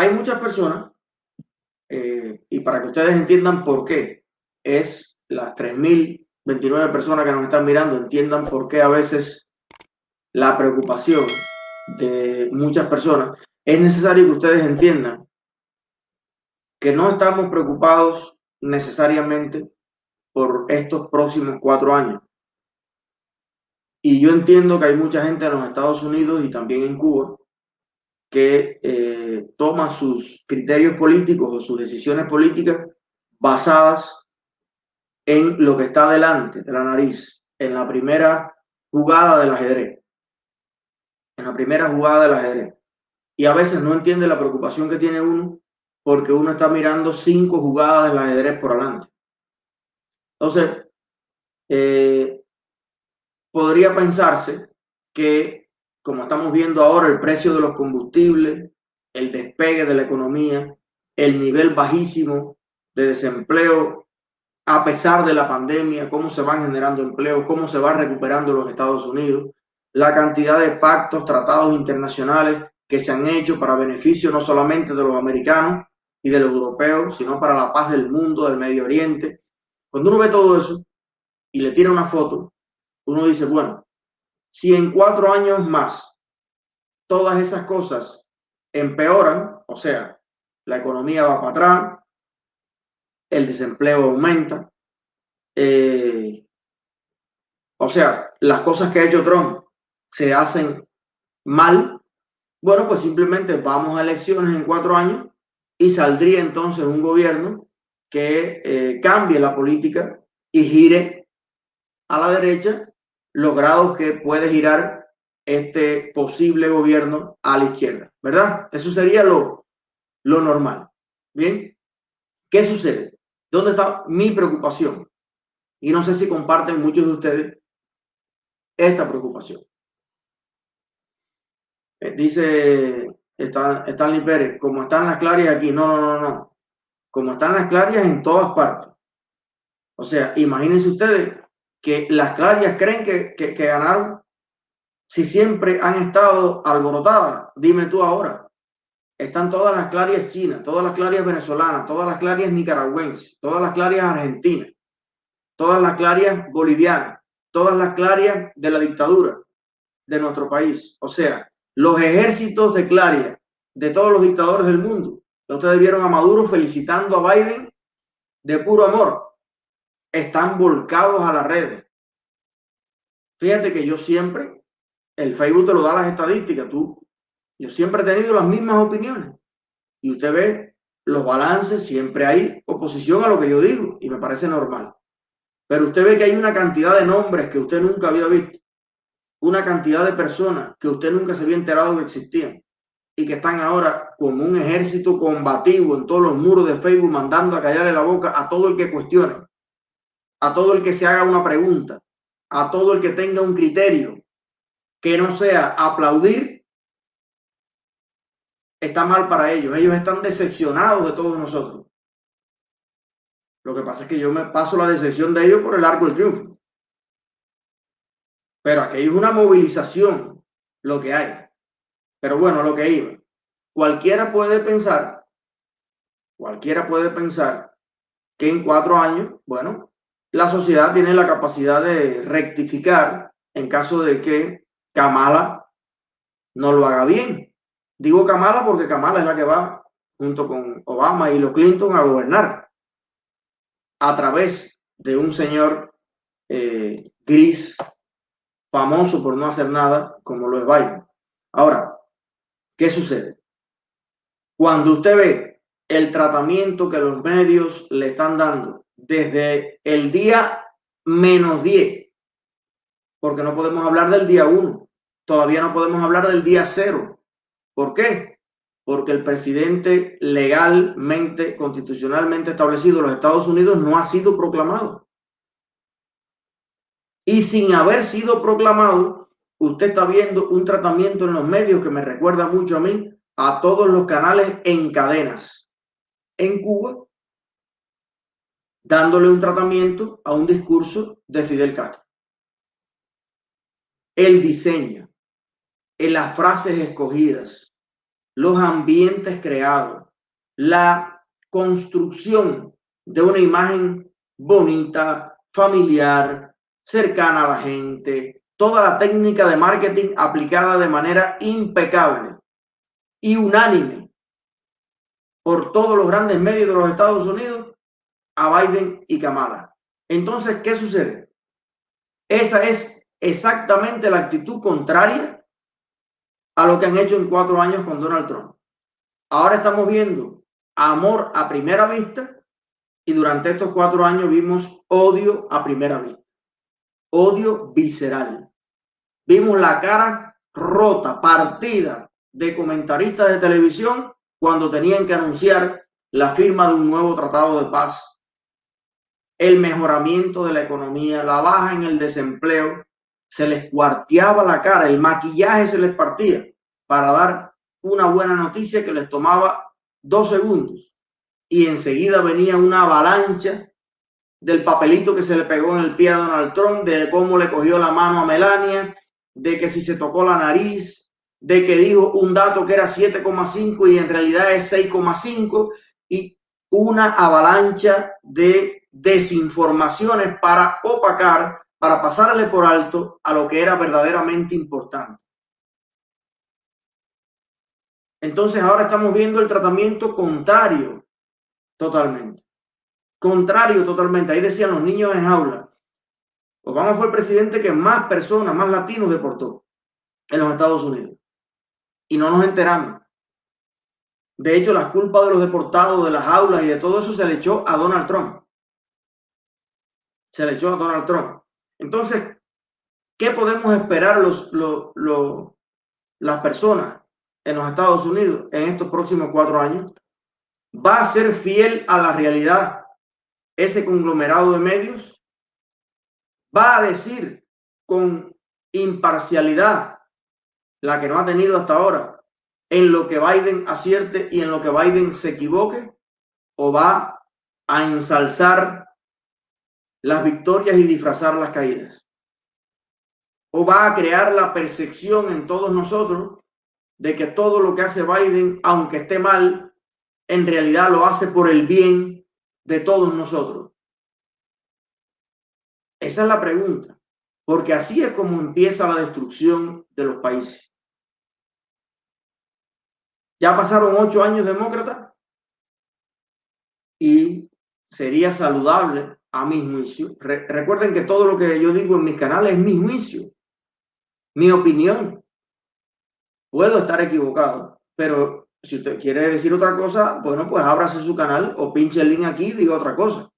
hay muchas personas, eh, y para que ustedes entiendan por qué, es las 3.029 personas que nos están mirando, entiendan por qué a veces la preocupación de muchas personas, es necesario que ustedes entiendan que no estamos preocupados necesariamente por estos próximos cuatro años. Y yo entiendo que hay mucha gente en los Estados Unidos y también en Cuba que eh, toma sus criterios políticos o sus decisiones políticas basadas en lo que está delante de la nariz, en la primera jugada del ajedrez, en la primera jugada del ajedrez. Y a veces no entiende la preocupación que tiene uno porque uno está mirando cinco jugadas del ajedrez por adelante. Entonces, eh, podría pensarse que, como estamos viendo ahora, el precio de los combustibles, el despegue de la economía, el nivel bajísimo de desempleo, a pesar de la pandemia, cómo se van generando empleos, cómo se va recuperando los Estados Unidos, la cantidad de pactos, tratados internacionales que se han hecho para beneficio no solamente de los americanos y de los europeos, sino para la paz del mundo, del Medio Oriente, cuando uno ve todo eso y le tira una foto, uno dice, bueno, si en cuatro años más todas esas cosas empeoran, o sea, la economía va para atrás, el desempleo aumenta, eh, o sea, las cosas que ha hecho Trump se hacen mal, bueno, pues simplemente vamos a elecciones en cuatro años y saldría entonces un gobierno que eh, cambie la política y gire a la derecha los grados que puede girar este posible gobierno a la izquierda, ¿verdad? Eso sería lo, lo normal. Bien, ¿qué sucede? ¿Dónde está mi preocupación? Y no sé si comparten muchos de ustedes esta preocupación. Eh, dice Stanley Pérez, como están las claras aquí, no, no, no, no como están las clarias en todas partes. O sea, imagínense ustedes que las clarias creen que, que, ganaron si siempre han estado alborotadas. Dime tú ahora. Están todas las clarias chinas, todas las clarias venezolanas, todas las clarias nicaragüenses, todas las clarias argentinas, todas las clarias bolivianas, todas las clarias de la dictadura de nuestro país. O sea, los ejércitos de clarias de todos los dictadores del mundo Ustedes vieron a Maduro felicitando a Biden de puro amor. Están volcados a las redes. Fíjate que yo siempre, el Facebook te lo da las estadísticas, tú, yo siempre he tenido las mismas opiniones. Y usted ve los balances, siempre hay oposición a lo que yo digo y me parece normal. Pero usted ve que hay una cantidad de nombres que usted nunca había visto, una cantidad de personas que usted nunca se había enterado que existían y que están ahora como un ejército combativo en todos los muros de Facebook mandando a callarle la boca a todo el que cuestione, a todo el que se haga una pregunta, a todo el que tenga un criterio que no sea aplaudir, está mal para ellos. Ellos están decepcionados de todos nosotros. Lo que pasa es que yo me paso la decepción de ellos por el arco del triunfo. Pero aquello es una movilización, lo que hay. Pero bueno, lo que iba. Cualquiera puede pensar, cualquiera puede pensar que en cuatro años, bueno, la sociedad tiene la capacidad de rectificar en caso de que Kamala no lo haga bien. Digo Kamala porque Kamala es la que va junto con Obama y los Clinton a gobernar a través de un señor eh, gris, famoso por no hacer nada, como lo es Biden. Ahora, ¿Qué sucede? Cuando usted ve el tratamiento que los medios le están dando desde el día menos 10, porque no podemos hablar del día 1, todavía no podemos hablar del día 0. ¿Por qué? Porque el presidente legalmente, constitucionalmente establecido de los Estados Unidos no ha sido proclamado. Y sin haber sido proclamado, usted está viendo un tratamiento en los medios que me recuerda mucho a mí, a todos los canales en cadenas en Cuba, dándole un tratamiento a un discurso de Fidel Castro. El diseño, las frases escogidas, los ambientes creados, la construcción de una imagen bonita, familiar, cercana a la gente, toda la técnica de marketing aplicada de manera impecable y unánime por todos los grandes medios de los Estados Unidos a Biden y Kamala. Entonces, ¿qué sucede? Esa es exactamente la actitud contraria a lo que han hecho en cuatro años con Donald Trump. Ahora estamos viendo amor a primera vista y durante estos cuatro años vimos odio a primera vista, odio visceral. Vimos la cara rota, partida de comentaristas de televisión cuando tenían que anunciar la firma de un nuevo tratado de paz, el mejoramiento de la economía, la baja en el desempleo, se les cuarteaba la cara, el maquillaje se les partía para dar una buena noticia que les tomaba dos segundos. Y enseguida venía una avalancha del papelito que se le pegó en el pie a Donald Trump, de cómo le cogió la mano a Melania, de que si se tocó la nariz, de que dijo un dato que era 7,5 y en realidad es 6,5 y una avalancha de desinformaciones para opacar, para pasarle por alto a lo que era verdaderamente importante. Entonces ahora estamos viendo el tratamiento contrario totalmente. Contrario totalmente. Ahí decían los niños en aula. Obama fue el presidente que más personas, más latinos deportó en los Estados Unidos. Y no nos enteramos. De hecho, las culpas de los deportados, de las aulas y de todo eso se le echó a Donald Trump. Se le echó a Donald Trump. Entonces, ¿qué podemos esperar los, los, las personas en los Estados Unidos en estos próximos cuatro años? ¿Va a ser fiel a la realidad ese conglomerado de medios? ¿Va a decir con imparcialidad, la que no ha tenido hasta ahora, en lo que Biden acierte y en lo que Biden se equivoque? ¿O va a ensalzar las victorias y disfrazar las caídas? ¿O va a crear la percepción en todos nosotros de que todo lo que hace Biden, aunque esté mal, en realidad lo hace por el bien de todos nosotros? Esa es la pregunta, porque así es como empieza la destrucción de los países. Ya pasaron ocho años demócratas y sería saludable a mi juicio. recuerden que todo lo que yo digo en mis canales es mi juicio, mi opinión. Puedo estar equivocado, pero si usted quiere decir otra cosa, bueno, pues ábrase su canal o pinche el link aquí y diga otra cosa.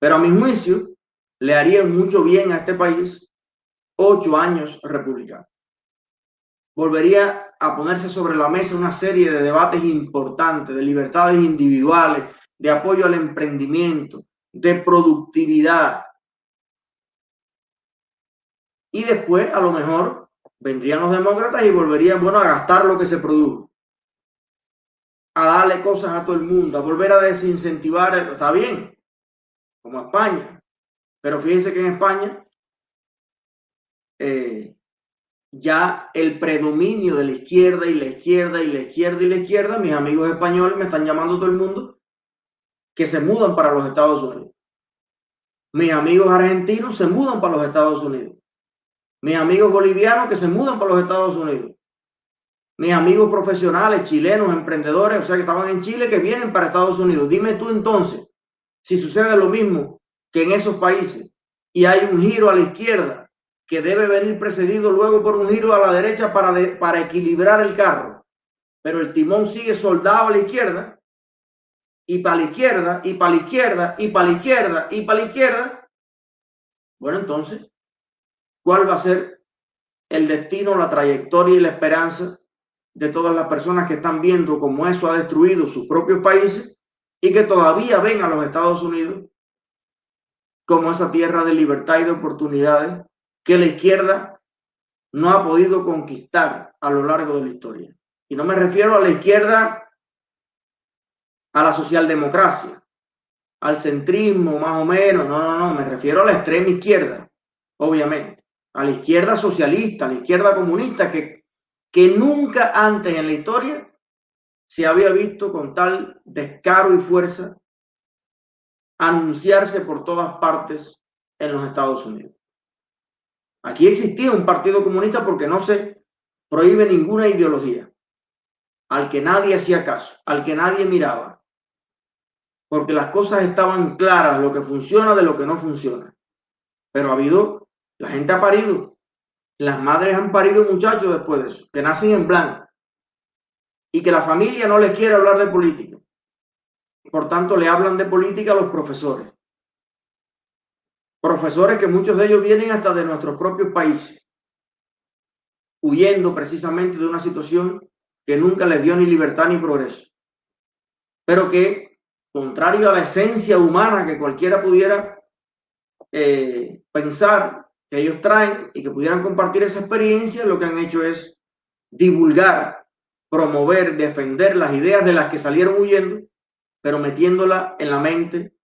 Pero a mi juicio, le haría mucho bien a este país ocho años republicanos. Volvería a ponerse sobre la mesa una serie de debates importantes, de libertades individuales, de apoyo al emprendimiento, de productividad. Y después, a lo mejor, vendrían los demócratas y volverían, bueno, a gastar lo que se produjo a darle cosas a todo el mundo, a volver a desincentivar, está bien, como España. Pero fíjense que en España eh, ya el predominio de la izquierda y la izquierda y la izquierda y la izquierda, mis amigos españoles me están llamando todo el mundo que se mudan para los Estados Unidos. Mis amigos argentinos se mudan para los Estados Unidos. Mis amigos bolivianos que se mudan para los Estados Unidos mis amigos profesionales, chilenos, emprendedores, o sea, que estaban en Chile, que vienen para Estados Unidos. Dime tú entonces, si sucede lo mismo que en esos países y hay un giro a la izquierda que debe venir precedido luego por un giro a la derecha para, para equilibrar el carro, pero el timón sigue soldado a la izquierda y para la izquierda y para la izquierda y para la izquierda y para la izquierda, bueno, entonces, ¿cuál va a ser el destino, la trayectoria y la esperanza de todas las personas que están viendo cómo eso ha destruido sus propios países y que todavía ven a los Estados Unidos como esa tierra de libertad y de oportunidades que la izquierda no ha podido conquistar a lo largo de la historia. Y no me refiero a la izquierda, a la socialdemocracia, al centrismo más o menos, no, no, no, me refiero a la extrema izquierda, obviamente, a la izquierda socialista, a la izquierda comunista que que nunca antes en la historia se había visto con tal descaro y fuerza anunciarse por todas partes en los Estados Unidos. Aquí existía un partido comunista porque no se prohíbe ninguna ideología, al que nadie hacía caso, al que nadie miraba, porque las cosas estaban claras, lo que funciona de lo que no funciona. Pero ha habido, la gente ha parido, las madres han parido muchachos después de eso, que nacen en blanco y que la familia no les quiere hablar de política. Por tanto, le hablan de política a los profesores profesores que muchos de ellos vienen hasta de nuestros propios países, huyendo precisamente de una situación que nunca les dio ni libertad ni progreso, pero que, contrario a la esencia humana que cualquiera pudiera eh, pensar que ellos traen y que pudieran compartir esa experiencia, lo que han hecho es divulgar, promover, defender las ideas de las que salieron huyendo, pero metiéndola en la mente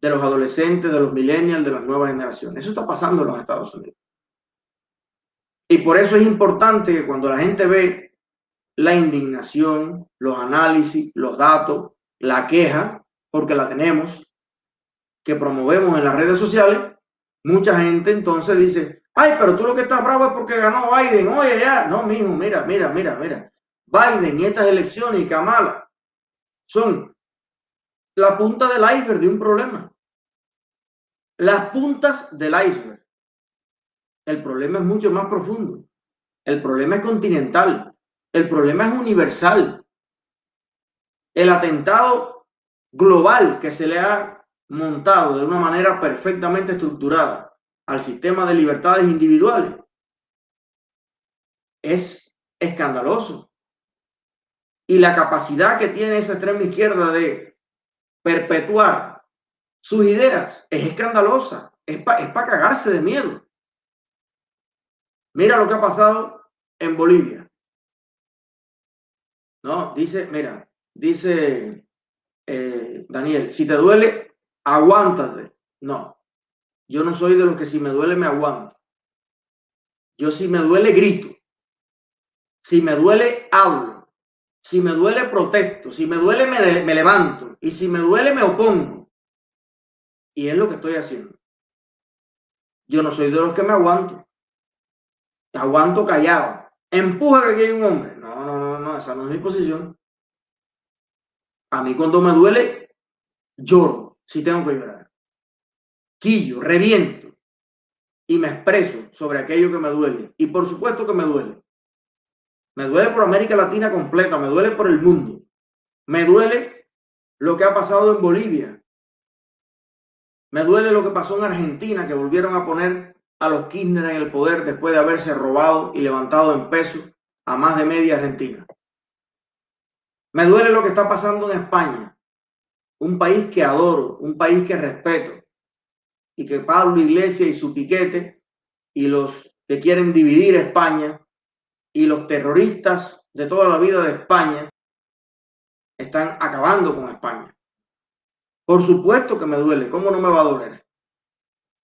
de los adolescentes, de los millennials, de las nuevas generaciones. Eso está pasando en los Estados Unidos. Y por eso es importante que cuando la gente ve la indignación, los análisis, los datos, la queja, porque la tenemos, que promovemos en las redes sociales, mucha gente entonces dice, ay, pero tú lo que estás bravo es porque ganó Biden, oye, ya, no, mijo, mira, mira, mira, mira, Biden y estas elecciones y Kamala son la punta del iceberg de un problema. Las puntas del iceberg. El problema es mucho más profundo. El problema es continental. El problema es universal. El atentado global que se le ha montado de una manera perfectamente estructurada al sistema de libertades individuales es escandaloso. Y la capacidad que tiene esa extrema izquierda de perpetuar sus ideas es escandalosa, es para cagarse de miedo. Mira lo que ha pasado en Bolivia. No, dice, mira, dice eh, Daniel, si te duele, aguántate. No, yo no soy de los que si me duele me aguanto. Yo si me duele grito. Si me duele hablo. Si me duele protesto. Si me duele me, levanto. Y si me duele, me opongo. Y es lo que estoy haciendo. Yo no soy de los que me aguanto. Aguanto callado. Empuja que aquí hay un hombre. No, no, no, no, esa no es mi posición. A mí cuando me duele, lloro, si tengo que llorar. Chillo, reviento y me expreso sobre aquello que me duele. Y por supuesto que me duele. Me duele por América Latina completa, me duele por el mundo. Me duele lo que ha pasado en Bolivia. Me duele lo que pasó en Argentina, que volvieron a poner a los Kirchner en el poder después de haberse robado y levantado en peso a más de media Argentina. Me duele lo que está pasando en España, un país que adoro, un país que respeto, y que Pablo Iglesias y su piquete y los que quieren dividir España y los terroristas de toda la vida de España están acabando con España. Por supuesto que me duele. ¿Cómo no me va a doler?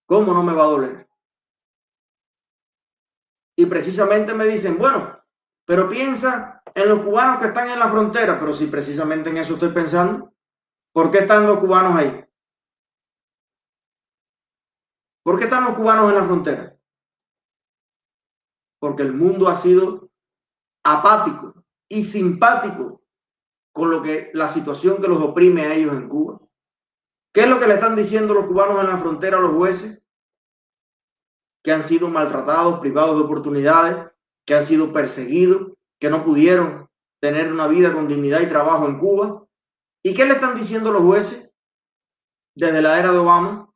¿Cómo no me va a doler? Y precisamente me dicen, bueno, pero piensa en los cubanos que están en la frontera. Pero si precisamente en eso estoy pensando, ¿por qué están los cubanos ahí? ¿Por qué están los cubanos en la frontera? Porque el mundo ha sido apático y simpático con lo que la situación que los oprime a ellos en Cuba. ¿Qué es lo que le están diciendo los cubanos en la frontera a los jueces? Que han sido maltratados, privados de oportunidades, que han sido perseguidos, que no pudieron tener una vida con dignidad y trabajo en Cuba. ¿Y qué le están diciendo los jueces desde la era de Obama?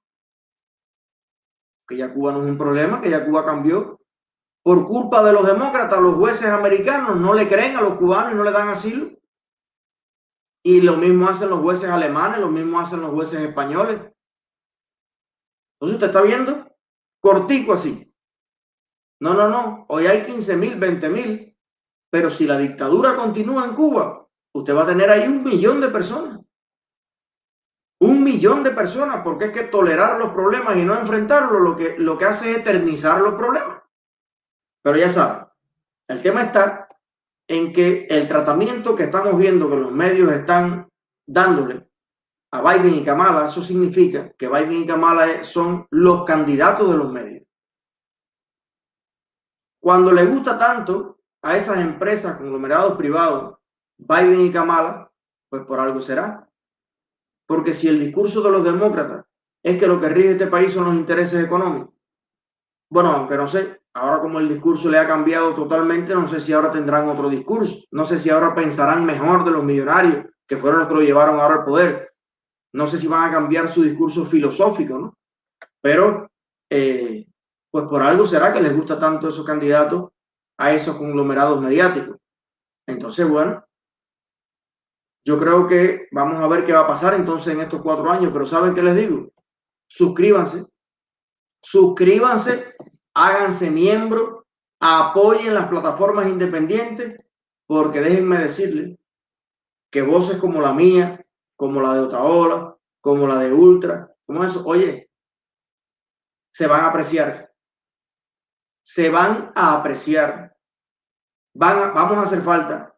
Que ya Cuba no es un problema, que ya Cuba cambió. Por culpa de los demócratas, los jueces americanos no le creen a los cubanos y no le dan asilo. Y lo mismo hacen los jueces alemanes, lo mismo hacen los jueces españoles. Entonces usted está viendo cortico así. No, no, no. Hoy hay 15 mil, 20 mil. Pero si la dictadura continúa en Cuba, usted va a tener ahí un millón de personas. Un millón de personas, porque es que tolerar los problemas y no enfrentarlos lo que, lo que hace es eternizar los problemas. Pero ya saben, el tema está en que el tratamiento que estamos viendo que los medios están dándole a Biden y Kamala, eso significa que Biden y Kamala son los candidatos de los medios. Cuando le gusta tanto a esas empresas, conglomerados privados, Biden y Kamala, pues por algo será. Porque si el discurso de los demócratas es que lo que rige este país son los intereses económicos, bueno, aunque no sé, ahora como el discurso le ha cambiado totalmente, no sé si ahora tendrán otro discurso, no sé si ahora pensarán mejor de los millonarios que fueron los que lo llevaron ahora al poder, no sé si van a cambiar su discurso filosófico, ¿no? Pero, eh, pues por algo será que les gusta tanto esos candidatos a esos conglomerados mediáticos. Entonces, bueno, yo creo que vamos a ver qué va a pasar entonces en estos cuatro años, pero ¿saben qué les digo? Suscríbanse, suscríbanse, háganse miembros, apoyen las plataformas independientes, porque déjenme decirles que voces como la mía, como la de Otaola, como la de Ultra, como eso, oye, se van a apreciar. Se van a apreciar. Van vamos a hacer falta.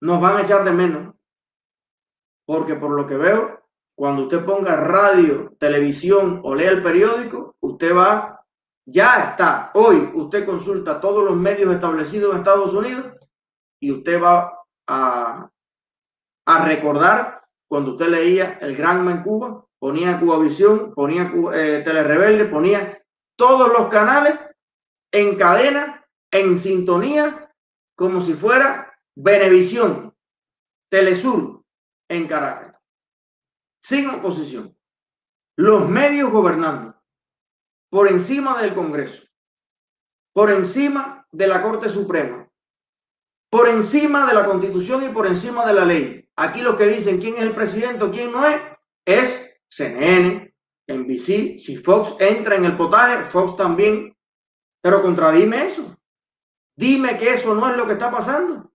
Nos van a echar de menos. Porque por lo que veo, cuando usted ponga radio, televisión o lea el periódico, usted va, ya está. Hoy usted consulta todos los medios establecidos en Estados Unidos y usted va a, a recordar cuando usted leía El Granma en Cuba, ponía Cubavisión, ponía eh, Telerebelde, ponía todos los canales en cadena, en sintonía, como si fuera Venevisión, Telesur en Caracas, sin oposición. Los medios gobernando por encima del Congreso, por encima de la Corte Suprema, por encima de la Constitución y por encima de la ley. Aquí lo que dicen quién es el presidente o quién no es, es CNN, NBC. Si Fox entra en el potaje, Fox también. Pero contradime eso. Dime que eso no es lo que está pasando.